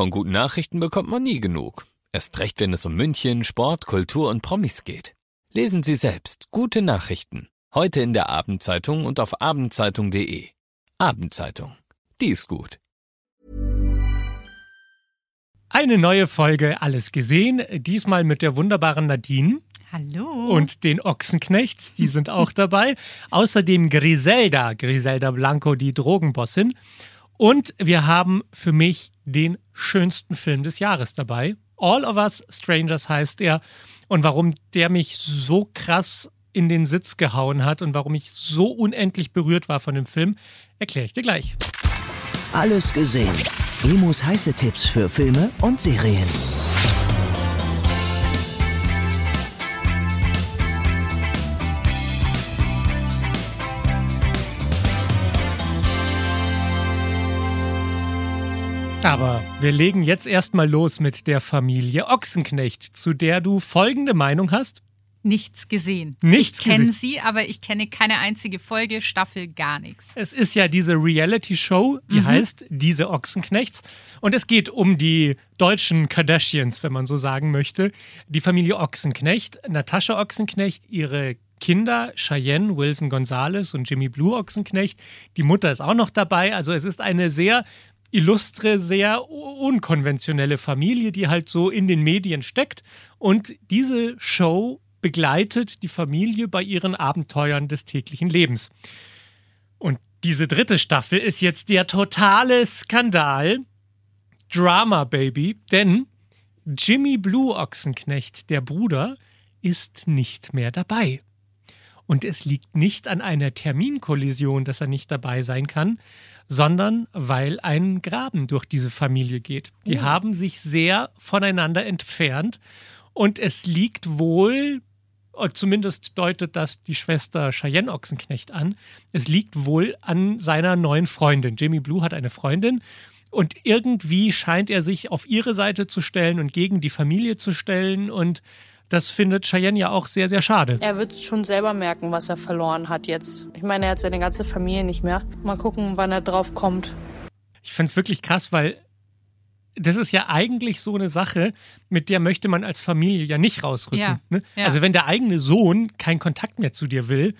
Von guten Nachrichten bekommt man nie genug. Erst recht, wenn es um München, Sport, Kultur und Promis geht. Lesen Sie selbst gute Nachrichten. Heute in der Abendzeitung und auf abendzeitung.de. Abendzeitung. Die ist gut. Eine neue Folge Alles gesehen, diesmal mit der wunderbaren Nadine. Hallo. Und den Ochsenknechts, die sind auch dabei. Außerdem Griselda, Griselda Blanco, die Drogenbossin. Und wir haben für mich den schönsten Film des Jahres dabei. All of Us Strangers heißt er. Und warum der mich so krass in den Sitz gehauen hat und warum ich so unendlich berührt war von dem Film, erkläre ich dir gleich. Alles gesehen. Emus heiße Tipps für Filme und Serien. Aber wir legen jetzt erstmal los mit der Familie Ochsenknecht, zu der du folgende Meinung hast. Nichts gesehen. Nichts ich kenne sie, aber ich kenne keine einzige Folge, Staffel, gar nichts. Es ist ja diese Reality-Show, die heißt Diese Ochsenknechts. Und es geht um die deutschen Kardashians, wenn man so sagen möchte. Die Familie Ochsenknecht, Natascha Ochsenknecht, ihre Kinder, Cheyenne, Wilson Gonzalez und Jimmy Blue Ochsenknecht. Die Mutter ist auch noch dabei. Also es ist eine sehr illustre, sehr unkonventionelle Familie, die halt so in den Medien steckt. Und diese Show begleitet die Familie bei ihren Abenteuern des täglichen Lebens. Und diese dritte Staffel ist jetzt der totale Skandal. Drama Baby, denn Jimmy Blue Ochsenknecht, der Bruder, ist nicht mehr dabei. Und es liegt nicht an einer Terminkollision, dass er nicht dabei sein kann, sondern weil ein Graben durch diese Familie geht. Die haben sich sehr voneinander entfernt und es liegt wohl, oder zumindest deutet das die Schwester Cheyenne Ochsenknecht an, es liegt wohl an seiner neuen Freundin. Jimmy Blue hat eine Freundin und irgendwie scheint er sich auf ihre Seite zu stellen und gegen die Familie zu stellen und das findet Cheyenne ja auch sehr, sehr schade. Er wird schon selber merken, was er verloren hat jetzt. Ich meine, er hat seine ganze Familie nicht mehr. Mal gucken, wann er drauf kommt. Ich finde es wirklich krass, weil das ist ja eigentlich so eine Sache, mit der möchte man als Familie ja nicht rausrücken. Ja, ne? ja. Also wenn der eigene Sohn keinen Kontakt mehr zu dir will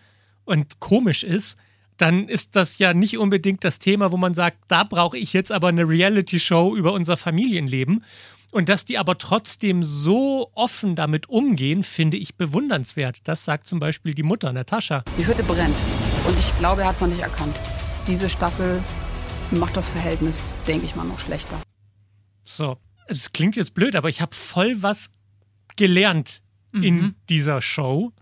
und komisch ist, dann ist das ja nicht unbedingt das Thema, wo man sagt, da brauche ich jetzt aber eine Reality-Show über unser Familienleben. Und dass die aber trotzdem so offen damit umgehen, finde ich bewundernswert. Das sagt zum Beispiel die Mutter, Natascha. Die Hütte brennt. Und ich glaube, er hat es noch nicht erkannt. Diese Staffel macht das Verhältnis, denke ich mal, noch schlechter. So, es klingt jetzt blöd, aber ich habe voll was gelernt in dieser Show.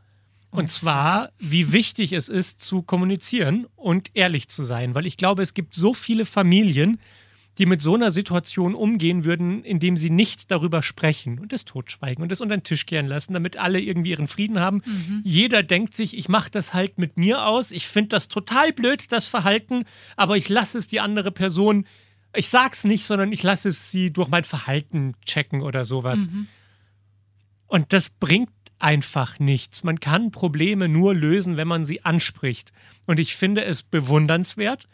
Und, zwar, wie wichtig es ist, zu kommunizieren und ehrlich zu sein. Weil ich glaube, es gibt so viele Familien, die mit so einer Situation umgehen würden, indem sie nicht darüber sprechen und es totschweigen und es unter den Tisch kehren lassen, damit alle irgendwie ihren Frieden haben. Jeder denkt sich, ich mache das halt mit mir aus. Ich finde das total blöd, das Verhalten, aber ich lasse es die andere Person. Ich sag's nicht, sondern ich lasse es sie durch mein Verhalten checken oder sowas. Und das bringt einfach nichts. Man kann Probleme nur lösen, wenn man sie anspricht. Und ich finde es bewundernswert,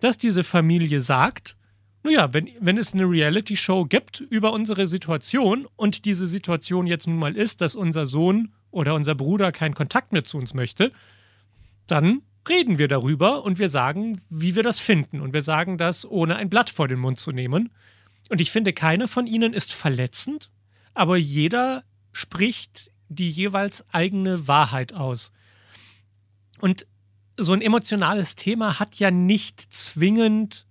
dass diese Familie sagt, naja, wenn, wenn es eine Reality-Show gibt über unsere Situation und diese Situation jetzt nun mal ist, dass unser Sohn oder unser Bruder keinen Kontakt mehr zu uns möchte, dann reden wir darüber und wir sagen, wie wir das finden. Und wir sagen das, ohne ein Blatt vor den Mund zu nehmen. Und ich finde, keiner von ihnen ist verletzend, aber jeder spricht die jeweils eigene Wahrheit aus. Und so ein emotionales Thema hat ja nicht zwingend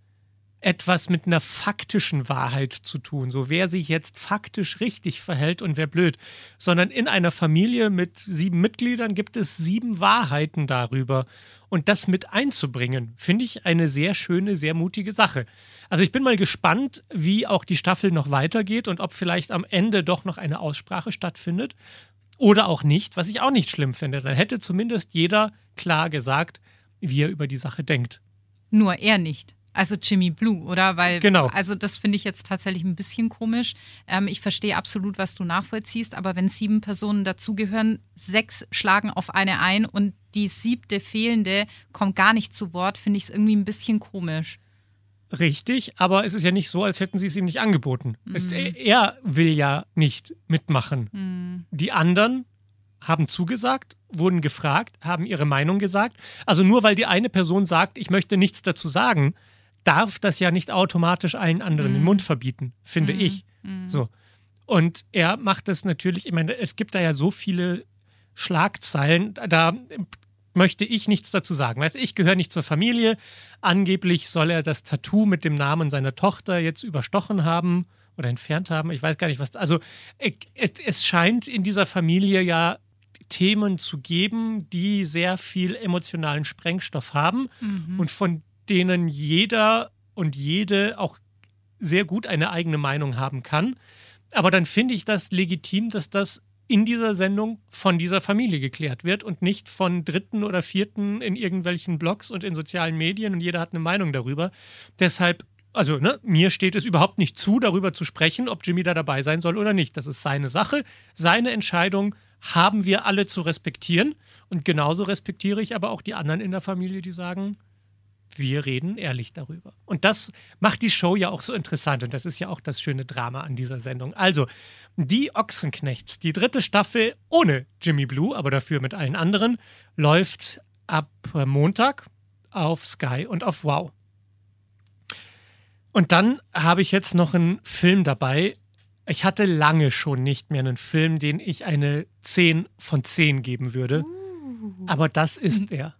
etwas mit einer faktischen Wahrheit zu tun, so wer sich jetzt faktisch richtig verhält und wer blöd, sondern in einer Familie mit sieben Mitgliedern gibt es sieben Wahrheiten darüber. Und das mit einzubringen, finde ich eine sehr schöne, sehr mutige Sache. Also ich bin mal gespannt, wie auch die Staffel noch weitergeht und ob vielleicht am Ende doch noch eine Aussprache stattfindet oder auch nicht, was ich auch nicht schlimm finde. Dann hätte zumindest jeder klar gesagt, wie er über die Sache denkt. Nur er nicht. Also Jimmy Blue, oder? Weil, Genau. Also das finde ich jetzt tatsächlich ein bisschen komisch. Ähm, ich verstehe absolut, was du nachvollziehst, aber wenn sieben Personen dazugehören, sechs schlagen auf eine ein und die siebte fehlende kommt gar nicht zu Wort, finde ich es irgendwie ein bisschen komisch. Richtig, aber es ist ja nicht so, als hätten sie es ihm nicht angeboten. Es, er will ja nicht mitmachen. Die anderen haben zugesagt, wurden gefragt, haben ihre Meinung gesagt. Also nur weil die eine Person sagt, ich möchte nichts dazu sagen, darf das ja nicht automatisch allen anderen den Mund verbieten, finde ich. So. Und er macht das natürlich, ich meine, es gibt da ja so viele Schlagzeilen, da möchte ich nichts dazu sagen. Weißt ich gehöre nicht zur Familie. Angeblich soll er das Tattoo mit dem Namen seiner Tochter jetzt überstochen haben oder entfernt haben. Ich weiß gar nicht, was. Also, es, es scheint in dieser Familie ja Themen zu geben, die sehr viel emotionalen Sprengstoff haben und von denen jeder und jede auch sehr gut eine eigene Meinung haben kann. Aber dann finde ich das legitim, dass das in dieser Sendung von dieser Familie geklärt wird und nicht von Dritten oder Vierten in irgendwelchen Blogs und in sozialen Medien und jeder hat eine Meinung darüber. Deshalb, also ne, mir steht es überhaupt nicht zu, darüber zu sprechen, ob Jimmy da dabei sein soll oder nicht. Das ist seine Sache, seine Entscheidung haben wir alle zu respektieren. Und genauso respektiere ich aber auch die anderen in der Familie, die sagen, wir reden ehrlich darüber. Und das macht die Show ja auch so interessant. Und das ist ja auch das schöne Drama an dieser Sendung. Also, die Ochsenknechts, die dritte Staffel ohne Jimmy Blue, aber dafür mit allen anderen, läuft ab Montag auf Sky und auf Wow. Und dann habe ich jetzt noch einen Film dabei. Ich hatte lange schon nicht mehr einen Film, den ich eine 10 von 10 geben würde. Aber das ist er.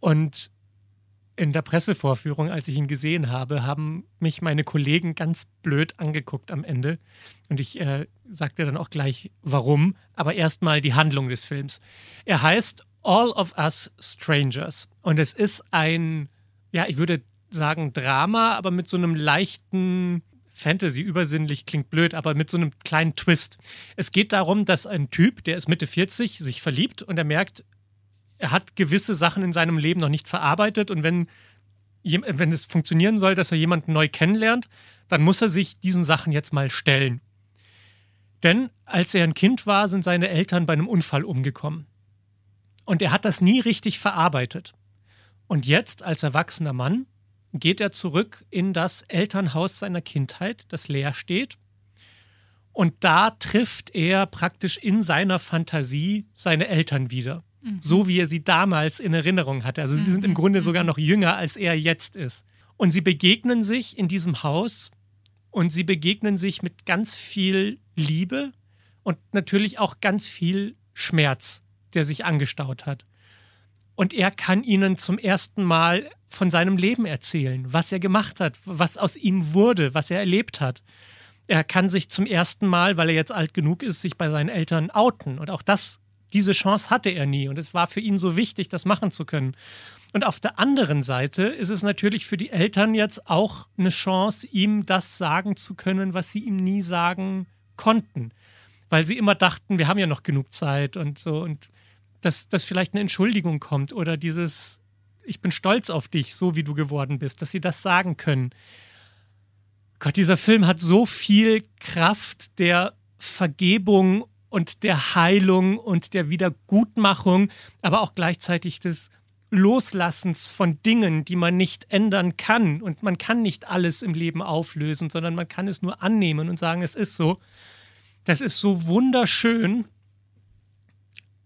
Und in der Pressevorführung, als ich ihn gesehen habe, haben mich meine Kollegen ganz blöd angeguckt am Ende. Und ich äh, sagte dann auch gleich, warum. Aber erstmal die Handlung des Films. Er heißt All of Us Strangers. Und es ist ein, ja, ich würde sagen Drama, aber mit so einem leichten Fantasy, übersinnlich klingt blöd, aber mit so einem kleinen Twist. Es geht darum, dass ein Typ, der ist Mitte 40, sich verliebt und er merkt, er hat gewisse Sachen in seinem Leben noch nicht verarbeitet und wenn, wenn es funktionieren soll, dass er jemanden neu kennenlernt, dann muss er sich diesen Sachen jetzt mal stellen. Denn als er ein Kind war, sind seine Eltern bei einem Unfall umgekommen. Und er hat das nie richtig verarbeitet. Und jetzt, als erwachsener Mann, geht er zurück in das Elternhaus seiner Kindheit, das leer steht. Und da trifft er praktisch in seiner Fantasie seine Eltern wieder. So wie er sie damals in Erinnerung hatte. Also sie sind im Grunde sogar noch jünger, als er jetzt ist. Und sie begegnen sich in diesem Haus und sie begegnen sich mit ganz viel Liebe und natürlich auch ganz viel Schmerz, der sich angestaut hat. Und er kann ihnen zum ersten Mal von seinem Leben erzählen, was er gemacht hat, was aus ihm wurde, was er erlebt hat. Er kann sich zum ersten Mal, weil er jetzt alt genug ist, sich bei seinen Eltern outen. Und auch das, diese Chance hatte er nie. Und es war für ihn so wichtig, das machen zu können. Und auf der anderen Seite ist es natürlich für die Eltern jetzt auch eine Chance, ihm das sagen zu können, was sie ihm nie sagen konnten. Weil sie immer dachten, wir haben ja noch genug Zeit und so. Und dass, dass vielleicht eine Entschuldigung kommt oder dieses, ich bin stolz auf dich, so wie du geworden bist, dass sie das sagen können. Gott, dieser Film hat so viel Kraft der Vergebung und der Heilung und der Wiedergutmachung, aber auch gleichzeitig des Loslassens von Dingen, die man nicht ändern kann. Und man kann nicht alles im Leben auflösen, sondern man kann es nur annehmen und sagen, es ist so. Das ist so wunderschön,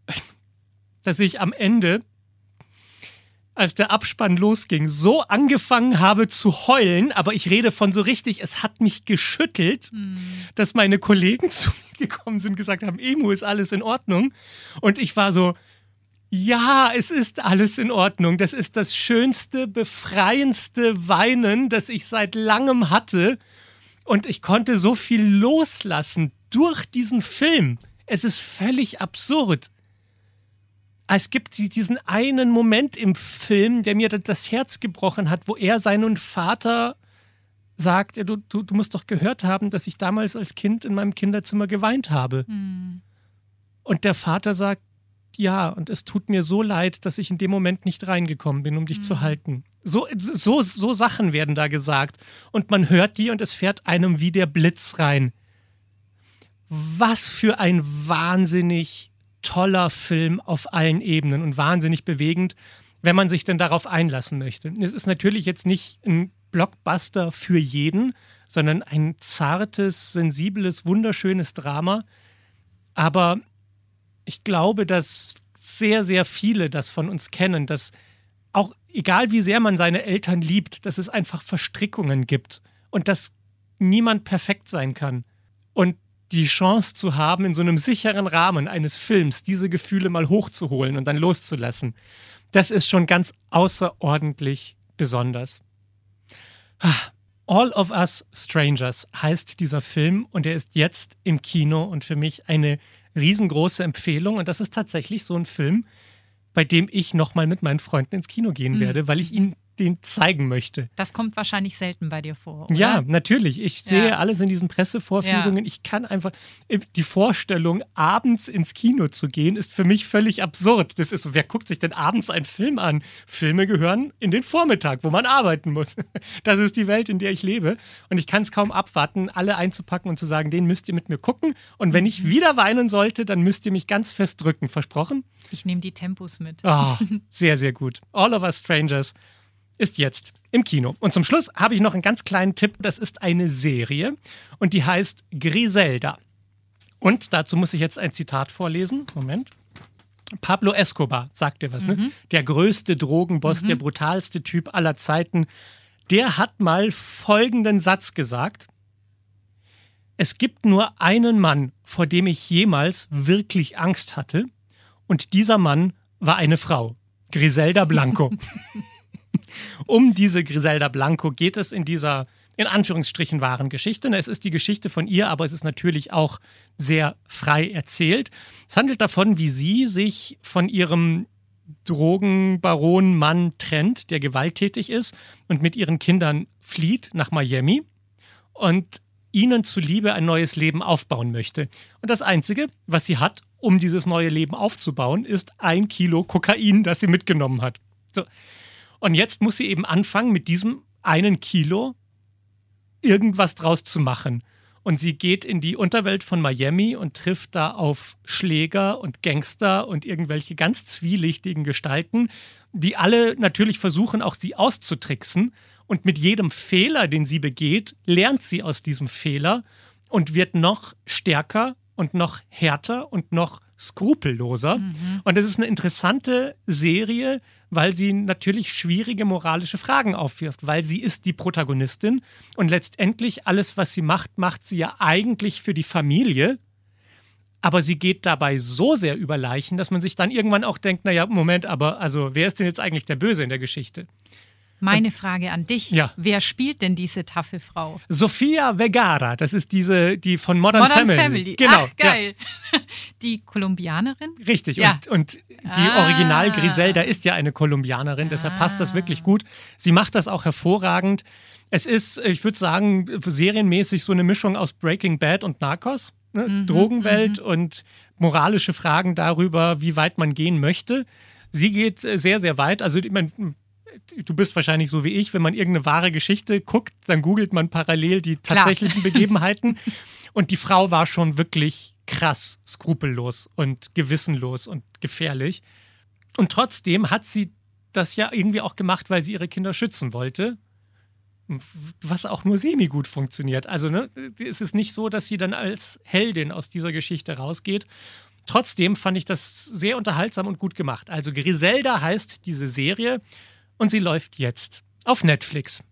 dass ich am Ende, als der Abspann losging, so angefangen habe zu heulen, aber ich rede von so richtig, es hat mich geschüttelt, dass meine Kollegen zu mir gekommen sind und gesagt haben, Emu, ist alles in Ordnung? Und ich war so, ja, es ist alles in Ordnung. Das ist das schönste, befreiendste Weinen, das ich seit langem hatte. Und ich konnte so viel loslassen durch diesen Film. Es ist völlig absurd. Es gibt die- diesen einen Moment im Film, der mir das Herz gebrochen hat, wo er seinen Vater sagt, du, du, du musst doch gehört haben, dass ich damals als Kind in meinem Kinderzimmer geweint habe. Und der Vater sagt, ja, und es tut mir so leid, dass ich in dem Moment nicht reingekommen bin, um dich zu halten. So, so, so Sachen werden da gesagt. Und man hört die und es fährt einem wie der Blitz rein. Was für ein wahnsinnig toller Film auf allen Ebenen und wahnsinnig bewegend, wenn man sich denn darauf einlassen möchte. Es ist natürlich jetzt nicht ein Blockbuster für jeden, sondern ein zartes, sensibles, wunderschönes Drama. Aber ich glaube, dass sehr, sehr viele das von uns kennen, dass auch egal wie sehr man seine Eltern liebt, dass es einfach Verstrickungen gibt und dass niemand perfekt sein kann. Und die Chance zu haben, in so einem sicheren Rahmen eines Films diese Gefühle mal hochzuholen und dann loszulassen, das ist schon ganz außerordentlich besonders. All of Us Strangers heißt dieser Film und er ist jetzt im Kino und für mich eine riesengroße Empfehlung. Und das ist tatsächlich so ein Film, bei dem ich nochmal mit meinen Freunden ins Kino gehen mhm. werde, weil ich ihn den zeigen möchte. Das kommt wahrscheinlich selten bei dir vor. Oder? Ja, natürlich. Ich sehe ja. alles in diesen Pressevorführungen. Ja. Ich kann einfach, die Vorstellung, abends ins Kino zu gehen, ist für mich völlig absurd. Das ist so, wer guckt sich denn abends einen Film an? Filme gehören in den Vormittag, wo man arbeiten muss. Das ist die Welt, in der ich lebe. Und ich kann es kaum abwarten, alle einzupacken und zu sagen, den müsst ihr mit mir gucken. Und wenn ich mhm. wieder weinen sollte, dann müsst ihr mich ganz fest drücken. Versprochen? Ich nehme die Tempos mit. Oh, sehr, sehr gut. All of Us Strangers ist jetzt im Kino. Und zum Schluss habe ich noch einen ganz kleinen Tipp. Das ist eine Serie und die heißt Griselda. Und dazu muss ich jetzt ein Zitat vorlesen. Moment. Pablo Escobar, sagt dir was, ne? mhm. ne? Der größte Drogenboss, mhm. der brutalste Typ aller Zeiten. Der hat mal folgenden Satz gesagt. Es gibt nur einen Mann, vor dem ich jemals wirklich Angst hatte. Und dieser Mann war eine Frau. Griselda Blanco. um diese Griselda Blanco geht es in dieser in Anführungsstrichen wahren Geschichte. Es ist die Geschichte von ihr, aber es ist natürlich auch sehr frei erzählt. Es handelt davon, wie sie sich von ihrem Drogenbaron Mann trennt, der gewalttätig ist und mit ihren Kindern flieht nach Miami und ihnen zuliebe ein neues Leben aufbauen möchte. Und das Einzige, was sie hat, um dieses neue Leben aufzubauen, ist ein Kilo Kokain, das sie mitgenommen hat. So. Und jetzt muss sie eben anfangen, mit diesem einen Kilo irgendwas draus zu machen. Und sie geht in die Unterwelt von Miami und trifft da auf Schläger und Gangster und irgendwelche ganz zwielichtigen Gestalten, die alle natürlich versuchen, auch sie auszutricksen. Und mit jedem Fehler, den sie begeht, lernt sie aus diesem Fehler und wird noch stärker und noch härter und noch skrupelloser. Mhm. Und es ist eine interessante Serie, weil sie natürlich schwierige moralische Fragen aufwirft, weil sie ist die Protagonistin und letztendlich alles, was sie macht, macht sie ja eigentlich für die Familie. Aber sie geht dabei so sehr über Leichen, dass man sich dann irgendwann auch denkt, naja, Moment, aber also wer ist denn jetzt eigentlich der Böse in der Geschichte? Meine Frage an dich. Ja. Wer spielt denn diese taffe Frau? Sofia Vergara, das ist diese, die von Modern, Modern Family. Family. Genau. Ach, geil. Ja. Die Kolumbianerin? Richtig. Ja. Und, und die ah. Original Griselda ist ja eine Kolumbianerin, ah. deshalb passt das wirklich gut. Sie macht das auch hervorragend. Es ist, ich würde sagen, serienmäßig so eine Mischung aus Breaking Bad und Narcos. Ne? Mhm, Drogenwelt mhm. und moralische Fragen darüber, wie weit man gehen möchte. Sie geht sehr, sehr weit. Also, ich meine, du bist wahrscheinlich so wie ich, wenn man irgendeine wahre Geschichte guckt, dann googelt man parallel die tatsächlichen Klar. Begebenheiten. Und die Frau war schon wirklich krass skrupellos und gewissenlos und gefährlich. Und trotzdem hat sie das ja irgendwie auch gemacht, weil sie ihre Kinder schützen wollte. Was auch nur semi gut funktioniert. Also, ne, es ist nicht so, dass sie dann als Heldin aus dieser Geschichte rausgeht. Trotzdem fand ich das sehr unterhaltsam und gut gemacht. Also, Griselda heißt diese Serie und sie läuft jetzt auf Netflix.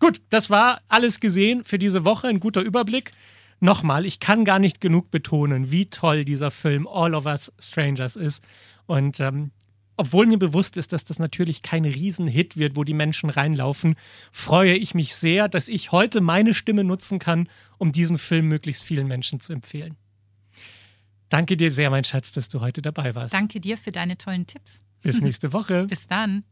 Gut, das war alles gesehen für diese Woche. Ein guter Überblick. Nochmal, ich kann gar nicht genug betonen, wie toll dieser Film All of Us Strangers ist. Und ähm, obwohl mir bewusst ist, dass das natürlich kein Riesenhit wird, wo die Menschen reinlaufen, freue ich mich sehr, dass ich heute meine Stimme nutzen kann, um diesen Film möglichst vielen Menschen zu empfehlen. Danke dir sehr, mein Schatz, dass du heute dabei warst. Danke dir für deine tollen Tipps. Bis nächste Woche. Bis dann.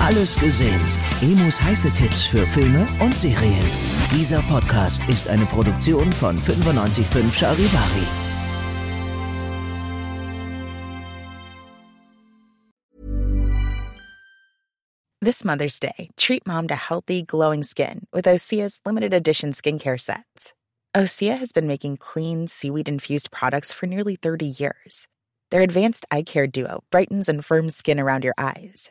Alles gesehen. Emus heiße Tipps für Filme und Serien. Dieser Podcast ist eine Produktion von 955 Charivari. This Mother's Day, treat mom to healthy, glowing skin with Osea's limited edition skincare sets. Osea has been making clean, seaweed infused products for nearly 30 years. Their advanced eye care duo brightens and firms skin around your eyes